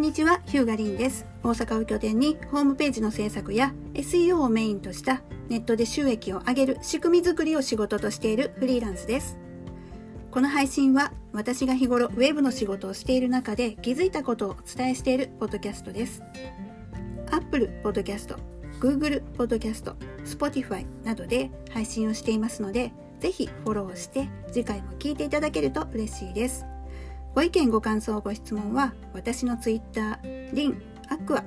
んにちは、ヒューガリンです。大阪を拠点にホームページの制作や SEO をメインとしたネットで収益を上げる仕組み作りを仕事としているフリーランスです。この配信は私が日頃ウェブの仕事をしている中で気づいたことをお伝えしているポッドキャストです。Apple Podcast、Google Podcast、Spotify などで配信をしていますので、ぜひフォローして次回も聞いていただけると嬉しいです。ご意見ご感想ご質問は私のツイッターリンアクア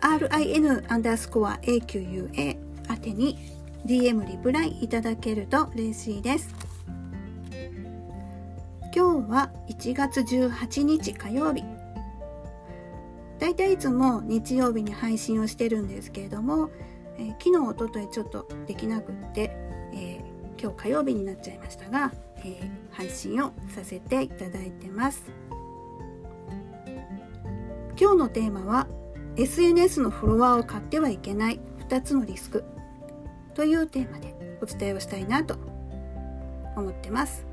RIN アンダースコア AQUA 宛てに DM リプライいただけると嬉しいです。今日は1月18日火曜日。だいたいいつも日曜日に配信をしてるんですけれども、えー、昨日おとといちょっとできなくって、え、今日火曜日になっちゃいましたがえー、配信をさせていただいてます。今日のテーマは SNS のフォロワーを買ってはいけない2つのリスクというテーマでお伝えをしたいなと思ってます。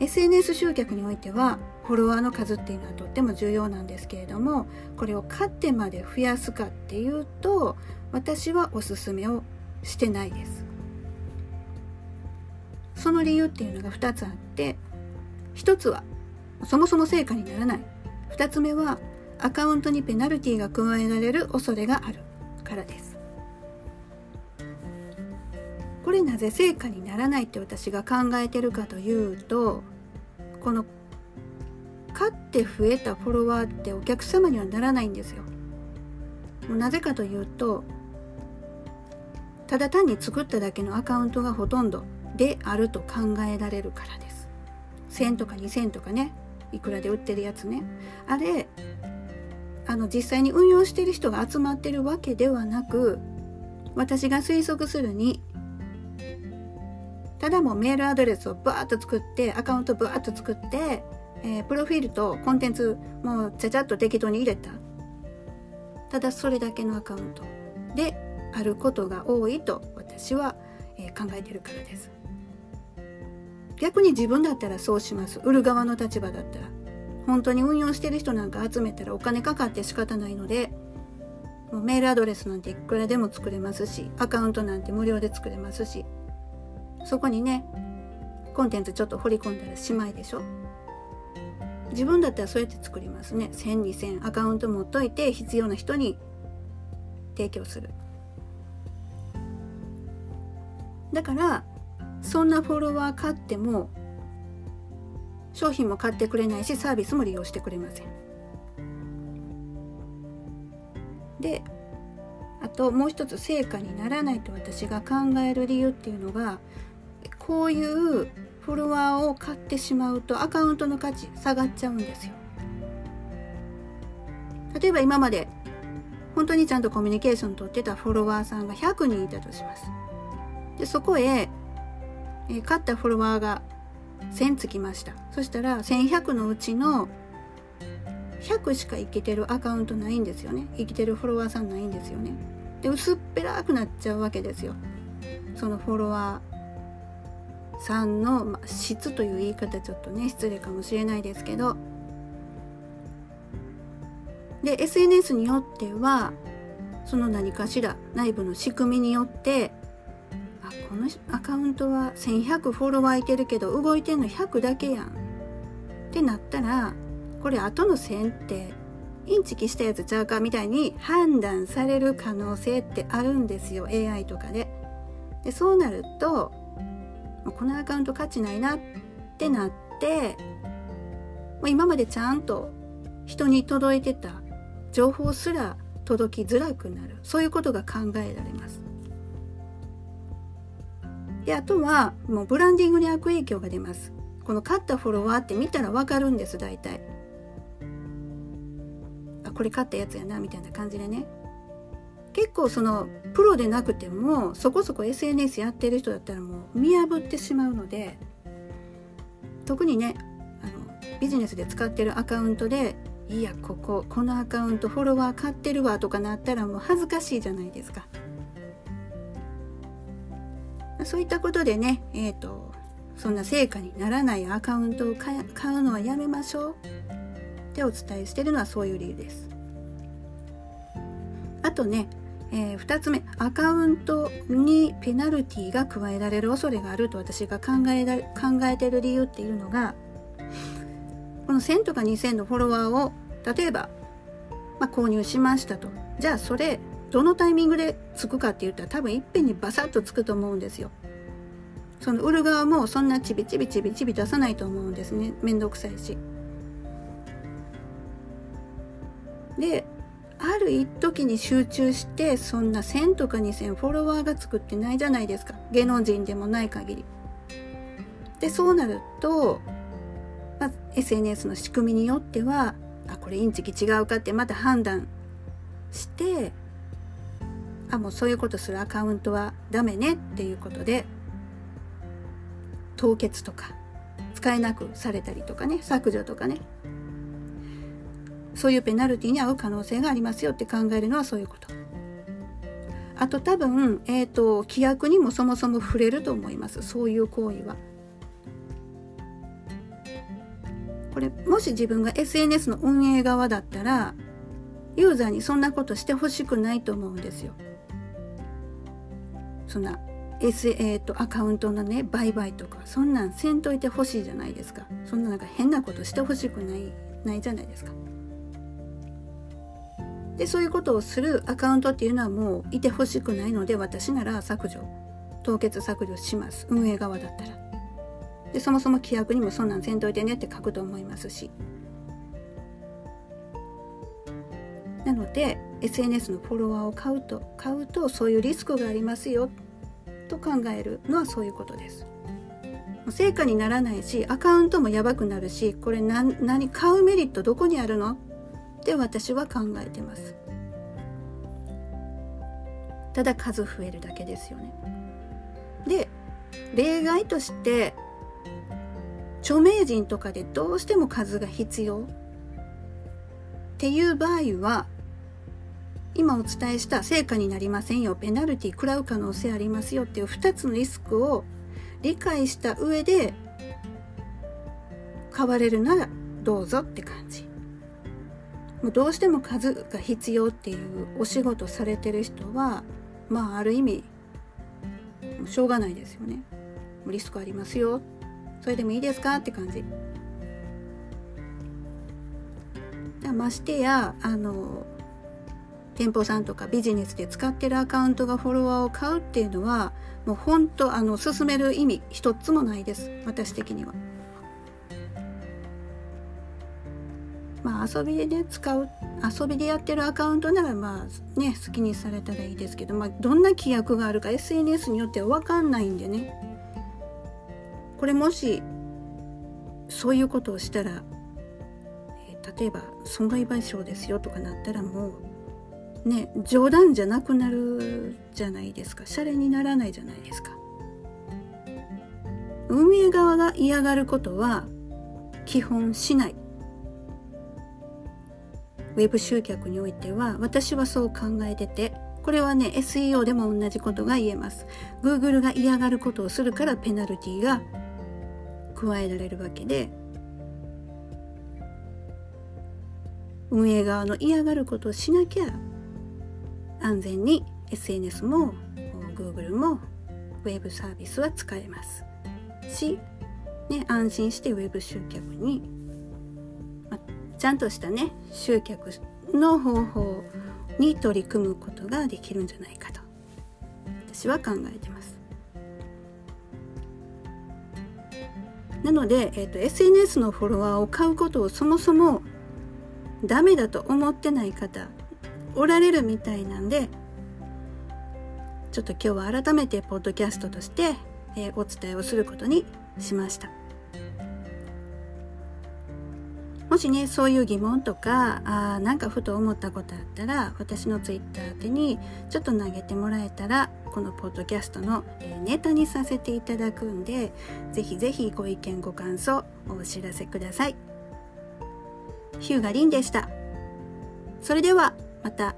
SNS 集客においてはフォロワーの数っていうのはとっても重要なんですけれどもこれを買ってまで増やすかっていうと私はおすすめをしてないです。その理由っていうのが2つあって1つはそもそも成果にならない。2つ目はアカウントにペナルティが加えられる恐れがあるからです。これなぜ成果にならないって私が考えてるかというとこの買って増えたフォロワーってお客様にはならないんですよ。なぜかというとただ単に作っただけのアカウントがほとんどであると考えられるからです。1000とか2000とかねいくらで売ってるやつね。あれあの実際に運用してる人が集まってるわけではなく私が推測するにただもうメールアドレスをバーッと作ってアカウントバーッと作って、えー、プロフィールとコンテンツもうちゃちゃっと適当に入れた。ただそれだけのアカウント。であることが多いと私は、え、考えてるからです。逆に自分だったらそうします。売る側の立場だったら。本当に運用してる人なんか集めたらお金かかって仕方ないのでもうメールアドレスなんていくらでも作れますしアカウントなんて無料で作れますしそこにねコンテンツちょっと掘り込んだらしまいでしょ。自分だったらそうやって作りますね。1000、2000アカウント持っといて必要な人に提供する。だからそんなフォロワー買っても商品も買ってくれないしサービスも利用してくれません。であともう一つ成果にならないと私が考える理由っていうのがこういうフォロワーを買ってしまうとアカウントの価値下がっちゃうんですよ。例えば今まで本当にちゃんとコミュニケーション取ってたフォロワーさんが100人いたとします。でそこへえー、買ったフォロワーが1000つきました。そしたら1100のうちの100しか生きてるアカウントないんですよね。生きてるフォロワーさんないんですよね。で薄っぺらくなっちゃうわけですよ。そのフォロワーさんの、まあ、質という言い方ちょっとね失礼かもしれないですけど。で SNS によってはその何かしら内部の仕組みによってこのアカウントは1100フォロワーいてるけど動いてんの100だけやんってなったらこれ後の1000ってインチキしたやつちゃうかみたいに判断される可能性ってあるんですよ AI とかで。でそうなるとこのアカウント価値ないなってなって今までちゃんと人に届いてた情報すら届きづらくなるそういうことが考えられます。であとはもうブランディングに悪影響が出ます。この買ったフォロワーって見たらわかるんです大体。あこれ買ったやつやなみたいな感じでね。結構そのプロでなくてもそこそこ SNS やってる人だったらもう見破ってしまうので特にねあのビジネスで使ってるアカウントでいやこここのアカウントフォロワー買ってるわとかなったらもう恥ずかしいじゃないですか。そういったことでね、えーと、そんな成果にならないアカウントを買うのはやめましょう。ってお伝えしているのはそういう理由です。あとね、えー、2つ目アカウントにペナルティが加えられる恐れがあると私が考え考えている理由っていうのがこの1000とか2000のフォロワーを例えば、まあ、購入しましたと。じゃあそれどのタイミングでつくかって言ったら多分いっぺんにバサッとつくと思うんですよ。その売る側もそんなちびちびちびちび出さないと思うんですねめんどくさいし。である一時に集中してそんな1,000とか2,000フォロワーが作ってないじゃないですか芸能人でもない限り。でそうなると、まあ、SNS の仕組みによってはあこれインチキ違うかってまた判断してあもうそういうことするアカウントはダメねっていうことで凍結とか使えなくされたりとかね削除とかねそういうペナルティに遭う可能性がありますよって考えるのはそういうこと。あと多分、えっ、ー、と、規約にもそもそも触れると思います。そういう行為は。これ、もし自分が SNS の運営側だったら、ユーザーにそんなことしてほしくないと思うんですよ。そんな S、えーと、アカウントのね売買とかそんなんせんといてほしいじゃないですか。そんななんか変なことしてほしくないないじゃないですか。でそういうことをするアカウントっていうのはもういてほしくないので私なら削除凍結削除します。運営側だったら。でそもそも規約にもそんなんせんといてねって書くと思いますし。なので SNS のフォロワーを買うと買うとそういうリスクがありますよと考えるのはそういうことです。成果にならないしアカウントもやばくなるしこれ何何買うメリットどこにあるの？って私は考えてます。ただ数増えるだけですよね。で例外として著名人とかでどうしても数が必要っていう場合は今お伝えした成果になりませんよ。ペナルティ食らう可能性ありますよ。っていう2つのリスクを理解した上で買われるならどうぞって感じ。もうどうしても数が必要っていうお仕事されてる人はまあある意味しょうがないですよね。リスクありますよ。それでもいいですかって感じ。ましてやあの店舗さんとかビジネスで使ってるアカウントがフォロワーを買うっていうのはもう本当あの進める意味一つもないです私的には。まあ遊びでね使う遊びでやってるアカウントならまあね好きにされたらいいですけど、まあ、どんな規約があるか SNS によっては分かんないんでねこれもしそういうことをしたら、えー、例えば損害賠償ですよとかなったらもうね冗談じゃなくなるじゃないですか。シャレにならないじゃないですか。運営側が嫌がることは基本しない。ウェブ集客においては私はそう考えててこれはね SEO でも同じことが言えます。Google が嫌がることをするからペナルティが加えられるわけで運営側の嫌がることをしなきゃ安全に SNS も Google も Web サービスは使えます。し、ね、安心して Web 集客に、まちゃんとしたね集客の方法に取り組むことができるんじゃないかと私は考えてます。なので、えーと SNS のフォロワーを買うことをそもそもダメだと思ってない方おられるみたいなんでちょっと今日は改めてポッドキャストとして、えー、お伝えをすることにしました。もしねそういう疑問とかあなんかふと思ったことあったら私のツイッター宛にちょっと投げてもらえたらこのポッドキャストの、えー、ネタにさせていただくんでぜひぜひご意見ご感想お知らせください。ヒューガリンでした。それでは。また